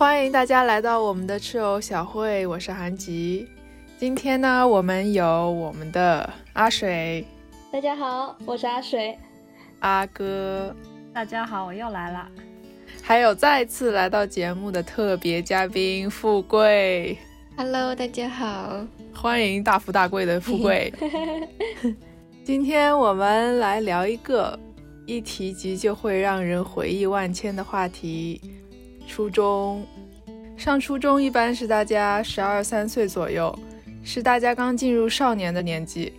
欢迎大家来到我们的吃偶小会，我是韩吉。今天呢，我们有我们的阿水，大家好，我是阿水，阿哥，大家好，我又来了。还有再次来到节目的特别嘉宾富贵，Hello，大家好，欢迎大富大贵的富贵。今天我们来聊一个一提及就会让人回忆万千的话题——初中。上初中一般是大家十二三岁左右，是大家刚进入少年的年纪，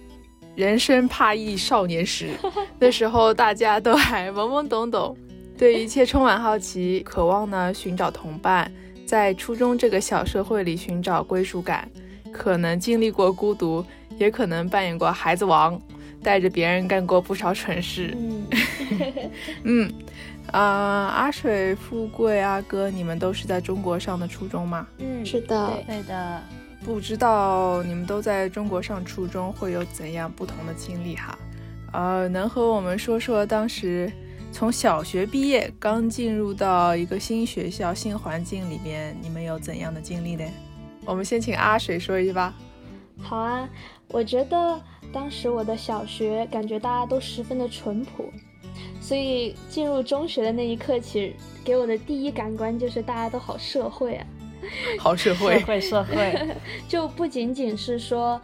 人生怕忆少年时。那时候大家都还懵懵懂懂。对一切充满好奇，渴望呢寻找同伴，在初中这个小社会里寻找归属感，可能经历过孤独，也可能扮演过孩子王，带着别人干过不少蠢事。嗯，嗯，啊，阿水、富贵、阿哥，你们都是在中国上的初中吗？嗯，是的，对的。不知道你们都在中国上初中会有怎样不同的经历哈？呃，能和我们说说当时？从小学毕业，刚进入到一个新学校、新环境里面，你们有怎样的经历呢？我们先请阿水说一句吧。好啊，我觉得当时我的小学感觉大家都十分的淳朴，所以进入中学的那一刻起，给我的第一感官就是大家都好社会啊，好社会，社会社会，就不仅仅是说。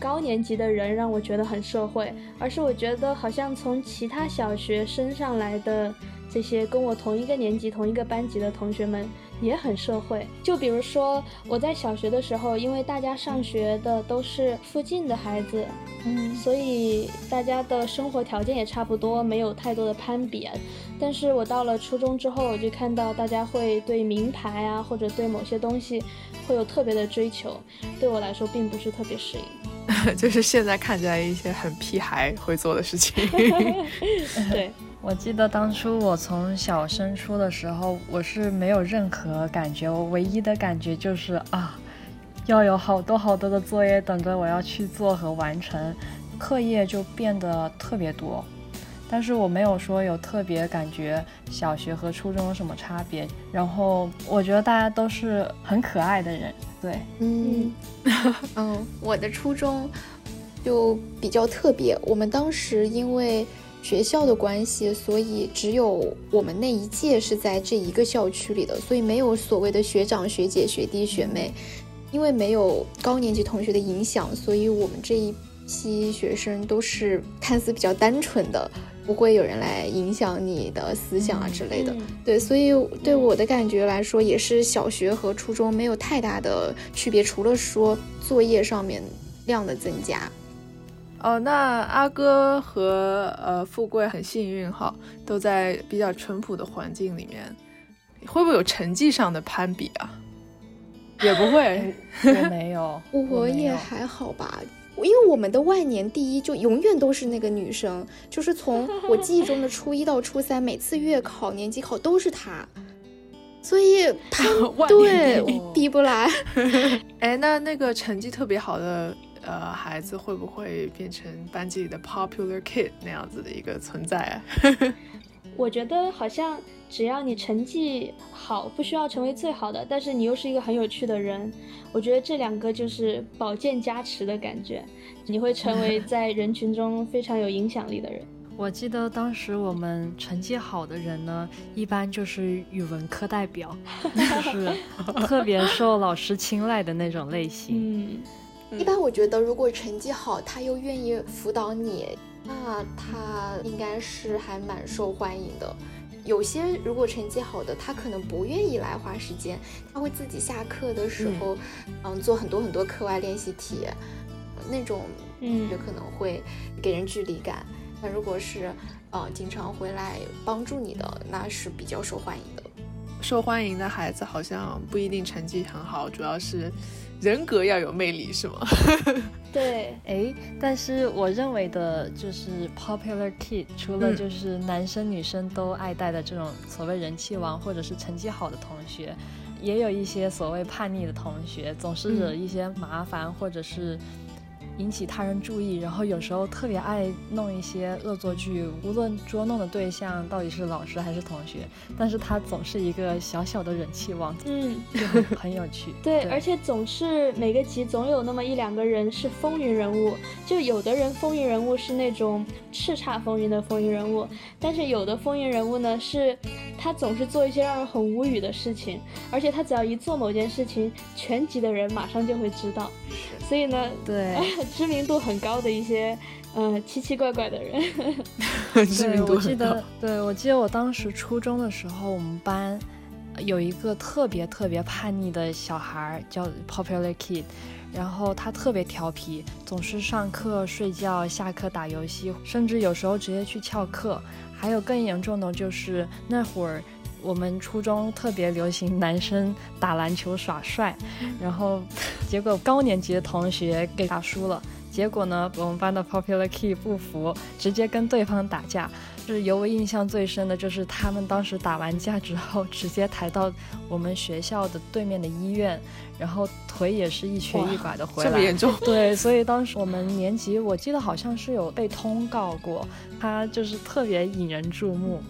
高年级的人让我觉得很社会，而是我觉得好像从其他小学升上来的这些跟我同一个年级、同一个班级的同学们也很社会。就比如说我在小学的时候，因为大家上学的都是附近的孩子，嗯，所以大家的生活条件也差不多，没有太多的攀比。但是我到了初中之后，我就看到大家会对名牌啊，或者对某些东西会有特别的追求，对我来说并不是特别适应。就是现在看起来一些很屁孩会做的事情。对我记得当初我从小升初的时候，我是没有任何感觉，我唯一的感觉就是啊，要有好多好多的作业等着我要去做和完成，课业就变得特别多。但是我没有说有特别感觉小学和初中有什么差别。然后我觉得大家都是很可爱的人。对，嗯，嗯，我的初中就比较特别。我们当时因为学校的关系，所以只有我们那一届是在这一个校区里的，所以没有所谓的学长学姐、学弟学妹。因为没有高年级同学的影响，所以我们这一批学生都是看似比较单纯的。不会有人来影响你的思想啊之类的，对，所以对我的感觉来说，也是小学和初中没有太大的区别，除了说作业上面量的增加。哦，那阿哥和呃富贵很幸运哈，都在比较淳朴的环境里面，会不会有成绩上的攀比啊？也不会，我 没有，我也还好吧。因为我们的万年第一就永远都是那个女生，就是从我记忆中的初一到初三，每次月考、年级考都是她，所以 对比不来。哎，那那个成绩特别好的呃孩子，会不会变成班级里的 popular kid 那样子的一个存在啊？我觉得好像只要你成绩好，不需要成为最好的，但是你又是一个很有趣的人，我觉得这两个就是宝剑加持的感觉，你会成为在人群中非常有影响力的人。我记得当时我们成绩好的人呢，一般就是语文课代表，就是 特别受老师青睐的那种类型。嗯，一般我觉得如果成绩好，他又愿意辅导你。那他应该是还蛮受欢迎的。有些如果成绩好的，他可能不愿意来花时间，他会自己下课的时候，嗯，做很多很多课外练习题，那种嗯，就可能会给人距离感。那如果是呃经常回来帮助你的，那是比较受欢迎的。受欢迎的孩子好像不一定成绩很好，主要是。人格要有魅力是吗？对，哎，但是我认为的就是 popular kid，除了就是男生女生都爱戴的这种所谓人气王或者是成绩好的同学，也有一些所谓叛逆的同学，总是惹一些麻烦或者是引起他人注意，然后有时候特别爱弄一些恶作剧，无论捉弄的对象到底是老师还是同学，但是他总是一个小小的人气王，嗯，就很很有趣。对，而且总是每个集总有那么一两个人是风云人物，就有的人风云人物是那种叱咤风云的风云人物，但是有的风云人物呢是，他总是做一些让人很无语的事情，而且他只要一做某件事情，全集的人马上就会知道，所以呢，对。知名度很高的一些，呃，奇奇怪怪的人。知名度很高。对，我记得我当时初中的时候，我们班有一个特别特别叛逆的小孩，叫 Popular Kid，然后他特别调皮，总是上课睡觉，下课打游戏，甚至有时候直接去翘课。还有更严重的就是那会儿我们初中特别流行男生打篮球耍帅，然后。结果高年级的同学给打输了，结果呢，我们班的 Popular Key 不服，直接跟对方打架。就是尤为印象最深的就是他们当时打完架之后，直接抬到我们学校的对面的医院，然后腿也是一瘸一拐的回来。这么严重？对，所以当时我们年级我记得好像是有被通告过，他就是特别引人注目。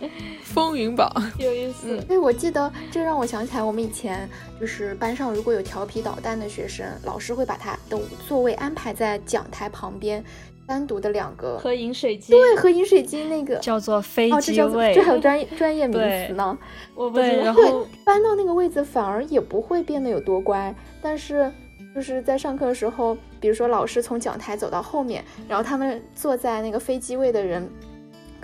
风云榜有意思，对，我记得这让我想起来，我们以前就是班上如果有调皮捣蛋的学生，老师会把他的座位安排在讲台旁边，单独的两个和饮水机，对，和饮水机那个叫做飞机位，这还有专专业名词呢。我不知道，会搬到那个位子，反而也不会变得有多乖。但是就是在上课的时候，比如说老师从讲台走到后面，然后他们坐在那个飞机位的人。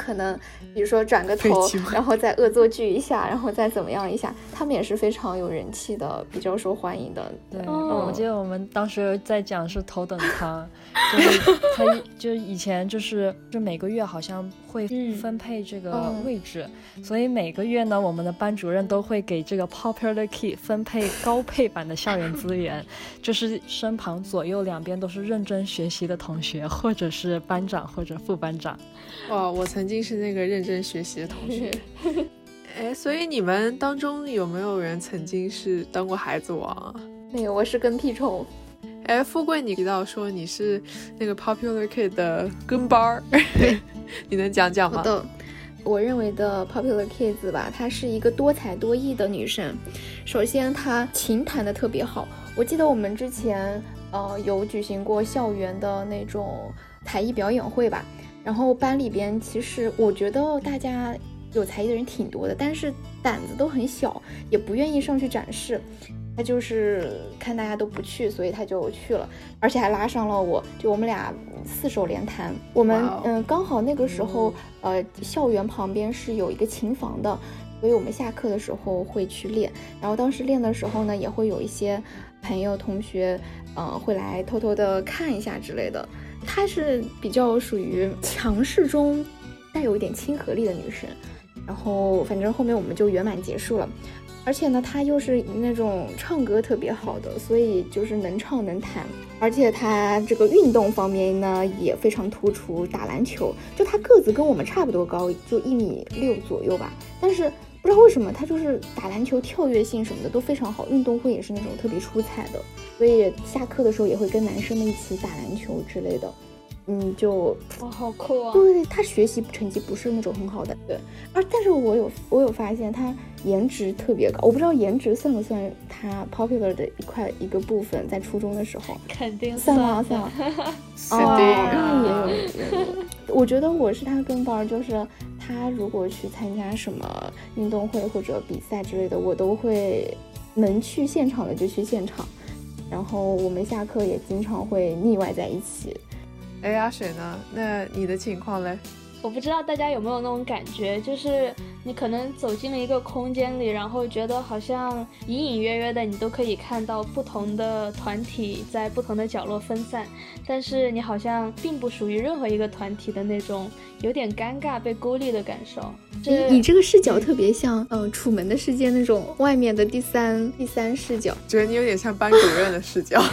可能，比如说转个头，然后再恶作剧一下，然后再怎么样一下，他们也是非常有人气的，比较受欢迎的。对，我记得我们当时在讲是头等舱，就是他 就以前就是就每个月好像会分配这个位置，所以每个月呢，我们的班主任都会给这个 Popular Key 分配高配版的校园资源，就是身旁左右两边都是认真学习的同学，或者是班长或者副班长。哇，我曾经是那个认真学习的同学。哎，所以你们当中有没有人曾经是当过孩子王啊？没有，我是跟屁虫。哎，富贵，你提到说你是那个 Popular Kid 的跟班儿，你能讲讲吗？好的，我认为的 Popular Kids 吧，她是一个多才多艺的女生。首先，她琴弹得特别好。我记得我们之前呃有举行过校园的那种才艺表演会吧。然后班里边，其实我觉得大家有才艺的人挺多的，但是胆子都很小，也不愿意上去展示。他就是看大家都不去，所以他就去了，而且还拉上了我，就我们俩四手联弹。我们嗯，刚好那个时候，呃，校园旁边是有一个琴房的，所以我们下课的时候会去练。然后当时练的时候呢，也会有一些朋友同学，嗯，会来偷偷的看一下之类的。她是比较属于强势中带有一点亲和力的女生，然后反正后面我们就圆满结束了。而且呢，他又是那种唱歌特别好的，所以就是能唱能弹。而且他这个运动方面呢也非常突出，打篮球，就他个子跟我们差不多高，就一米六左右吧。但是不知道为什么他就是打篮球跳跃性什么的都非常好，运动会也是那种特别出彩的。所以下课的时候也会跟男生们一起打篮球之类的，嗯，就哇，好酷啊！对他学习成绩不是那种很好的，对。而但是我有我有发现他颜值特别高，我不知道颜值算不算他 popular 的一块一个部分，在初中的时候肯定算了算了，肯定啊，也有。我觉得我是他跟班，就是他如果去参加什么运动会或者比赛之类的，我都会能去现场的就去现场。然后我们下课也经常会腻歪在一起。哎，阿水呢？那你的情况嘞？我不知道大家有没有那种感觉，就是你可能走进了一个空间里，然后觉得好像隐隐约约的你都可以看到不同的团体在不同的角落分散，但是你好像并不属于任何一个团体的那种有点尴尬被孤立的感受。你你这个视角特别像，嗯，《楚门的世界》那种外面的第三第三视角，觉得你有点像班主任的视角。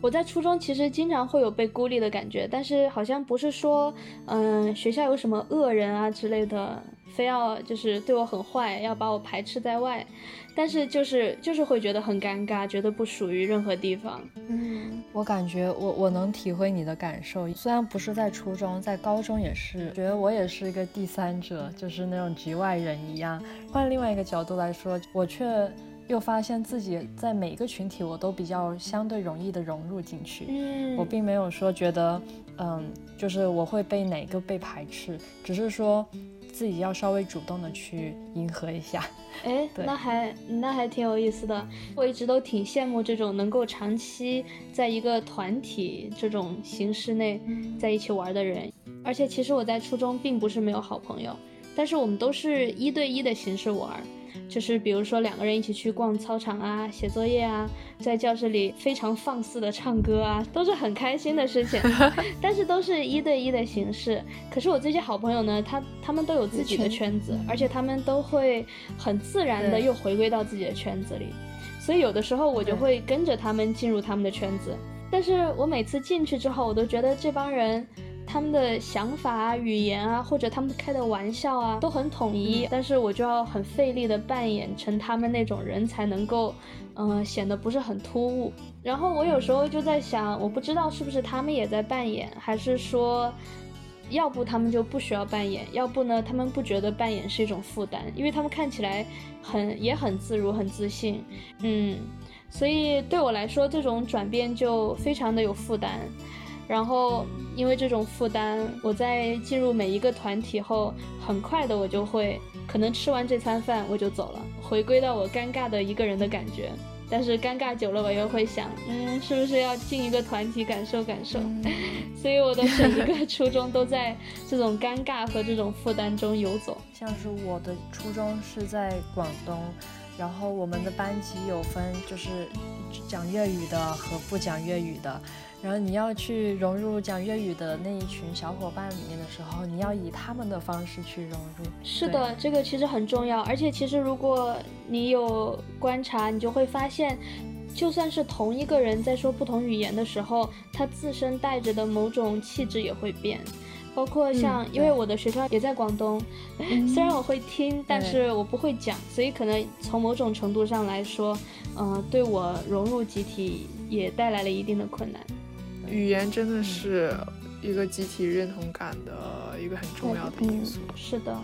我在初中其实经常会有被孤立的感觉，但是好像不是说，嗯，学校有什么恶人啊之类的，非要就是对我很坏，要把我排斥在外。但是就是就是会觉得很尴尬，觉得不属于任何地方。嗯，我感觉我我能体会你的感受，虽然不是在初中，在高中也是，觉得我也是一个第三者，就是那种局外人一样。换另外一个角度来说，我却又发现自己在每个群体我都比较相对容易的融入进去。嗯，我并没有说觉得，嗯，就是我会被哪个被排斥，只是说。自己要稍微主动的去迎合一下，哎，那还那还挺有意思的。我一直都挺羡慕这种能够长期在一个团体这种形式内在一起玩的人。而且其实我在初中并不是没有好朋友，但是我们都是一对一的形式玩。就是比如说两个人一起去逛操场啊，写作业啊，在教室里非常放肆的唱歌啊，都是很开心的事情。但是都是一对一的形式。可是我这些好朋友呢，他他们都有自己的圈子，而且他们都会很自然的又回归到自己的圈子里。所以有的时候我就会跟着他们进入他们的圈子。但是我每次进去之后，我都觉得这帮人。他们的想法啊、语言啊，或者他们开的玩笑啊，都很统一。但是我就要很费力的扮演成他们那种人才能够，嗯，显得不是很突兀。然后我有时候就在想，我不知道是不是他们也在扮演，还是说，要不他们就不需要扮演，要不呢，他们不觉得扮演是一种负担，因为他们看起来很也很自如、很自信。嗯，所以对我来说，这种转变就非常的有负担。然后，因为这种负担，我在进入每一个团体后，很快的我就会，可能吃完这餐饭我就走了，回归到我尴尬的一个人的感觉。但是尴尬久了，我又会想，嗯，是不是要进一个团体感受感受？所以我的整一个初中都在这种尴尬和这种负担中游走。像是我的初中是在广东，然后我们的班级有分，就是讲粤语的和不讲粤语的。然后你要去融入讲粤语的那一群小伙伴里面的时候，你要以他们的方式去融入。是的，这个其实很重要。而且其实如果你有观察，你就会发现，就算是同一个人在说不同语言的时候，他自身带着的某种气质也会变。包括像，因为我的学校也在广东，虽然我会听，但是我不会讲，所以可能从某种程度上来说，嗯，对我融入集体也带来了一定的困难。语言真的是一个集体认同感的一个很重要的因素。是的，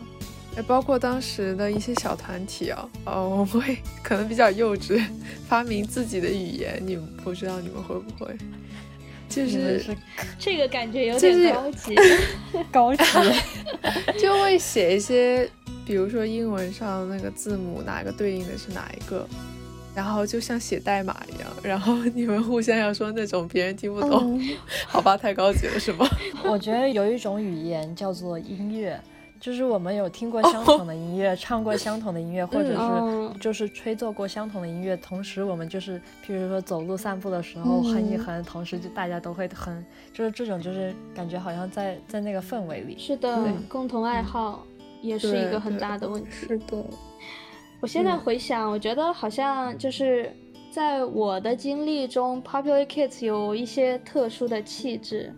哎，包括当时的一些小团体啊，呃，我们会可能比较幼稚，发明自己的语言。你们不知道你们会不会？就是 这个感觉有点高级，高级，就会写一些，比如说英文上那个字母哪个对应的是哪一个。然后就像写代码一样，然后你们互相要说那种别人听不懂，好吧，太高级了是吗？我觉得有一种语言叫做音乐，就是我们有听过相同的音乐，唱过相同的音乐，或者是就是吹奏过相同的音乐，同时我们就是，譬如说走路散步的时候哼一哼，同时就大家都会哼，就是这种就是感觉好像在在那个氛围里。是的，共同爱好也是一个很大的问题。是的。我现在回想，我觉得好像就是在我的经历中，Popular Kids 有一些特殊的气质，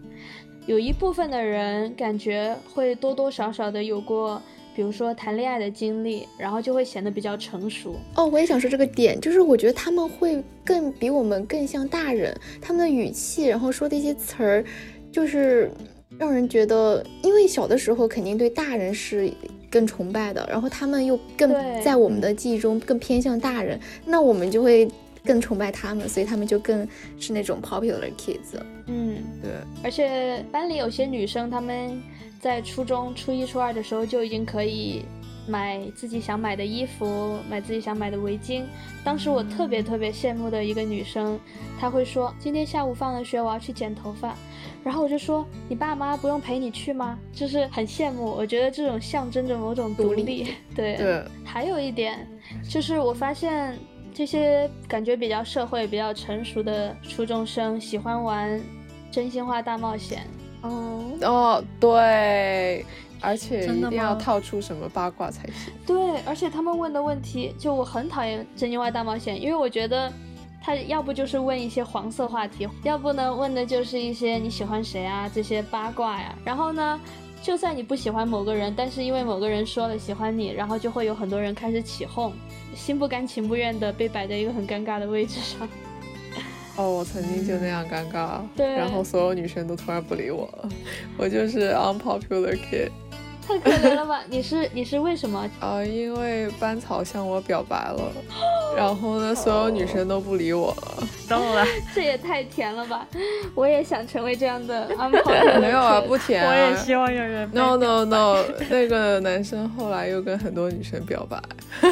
有一部分的人感觉会多多少少的有过，比如说谈恋爱的经历，然后就会显得比较成熟。哦，我也想说这个点，就是我觉得他们会更比我们更像大人，他们的语气，然后说的一些词儿，就是让人觉得，因为小的时候肯定对大人是。更崇拜的，然后他们又更在我们的记忆中更偏向大人，那我们就会更崇拜他们，所以他们就更是那种 popular kids。嗯，对。而且班里有些女生，她们在初中初一、初二的时候就已经可以买自己想买的衣服，买自己想买的围巾。当时我特别特别羡慕的一个女生，她会说：“今天下午放了学，我要去剪头发。”然后我就说，你爸妈不用陪你去吗？就是很羡慕，我觉得这种象征着某种独立。对对。还有一点，就是我发现这些感觉比较社会、比较成熟的初中生喜欢玩真心话大冒险。哦哦，对，而且一定要套出什么八卦才行。对，而且他们问的问题，就我很讨厌真心话大冒险，因为我觉得。他要不就是问一些黄色话题，要不呢问的就是一些你喜欢谁啊这些八卦呀。然后呢，就算你不喜欢某个人，但是因为某个人说了喜欢你，然后就会有很多人开始起哄，心不甘情不愿的被摆在一个很尴尬的位置上。哦，我曾经就那样尴尬，对。然后所有女生都突然不理我了，我就是 unpopular kid 太可怜了吧？你是 你是为什么？啊、因为班草向我表白了，然后呢，所有女生都不理我了。懂了，这也太甜了吧！我也想成为这样的 安跑。没有啊，不甜、啊。我也希望有人 No no no，那个男生后来又跟很多女生表白，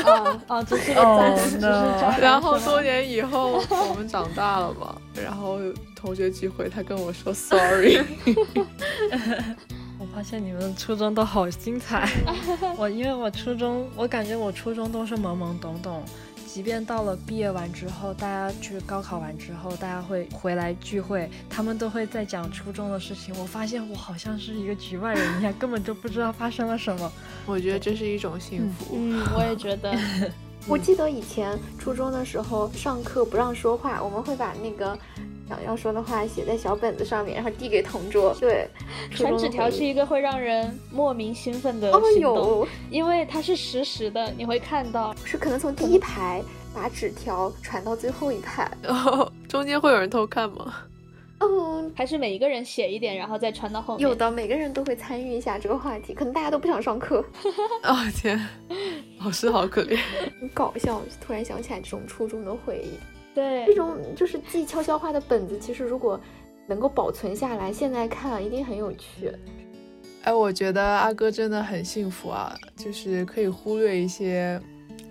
哦哦，只是个哦暂时，只是渣然后多年以后我们长大了嘛，然后同学聚会他跟我说 sorry，我发现你们初中都好精彩。我因为我初中，我感觉我初中都是懵懵懂懂，即便到了毕业完之后，大家去高考完之后，大家会回来聚会，他们都会在讲初中的事情。我发现我好像是一个局外人一样，根本就不知道发生了什么。我觉得这是一种幸福。嗯，我也觉得。我记得以前初中的时候，上课不让说话，我们会把那个想要说的话写在小本子上面，然后递给同桌。对，传纸条是一个会让人莫名兴奋的哦行动，有，因为它是实时的，你会看到。是可能从第一排把纸条传到最后一排。然后中间会有人偷看吗？嗯，还是每一个人写一点，然后再传到后面。有的每个人都会参与一下这个话题，可能大家都不想上课，哦天，老师好可怜。很搞笑。突然想起来这种初中的回忆，对这，种就是记悄悄话的本子，其实如果能够保存下来，现在看一定很有趣。哎，我觉得阿哥真的很幸福啊，就是可以忽略一些，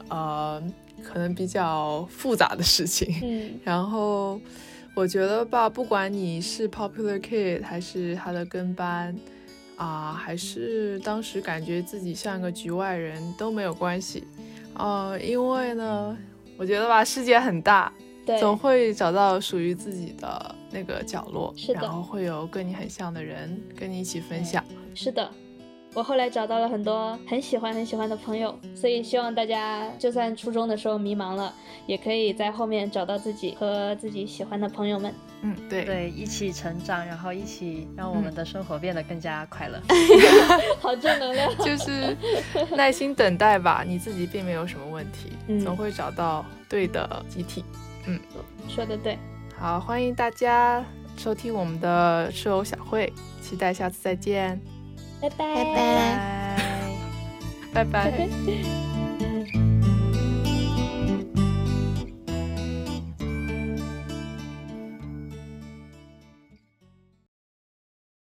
呃，可能比较复杂的事情。嗯，然后我觉得吧，不管你是 popular kid 还是他的跟班啊、还是当时感觉自己像个局外人都没有关系，呃，因为呢，我觉得吧，世界很大，对，总会找到属于自己的那个角落，是的然后会有跟你很像的人跟你一起分享。是的。我后来找到了很多很喜欢很喜欢的朋友，所以希望大家就算初中的时候迷茫了，也可以在后面找到自己和自己喜欢的朋友们。嗯，对，对，一起成长，然后一起让我们的生活变得更加快乐。好正能量。就是耐心等待吧，你自己并没有什么问题，嗯总会找到对的集体。说的对，好，欢迎大家收听我们的吃偶小会，期待下次再见，拜。拜拜。拜拜。拜。拜。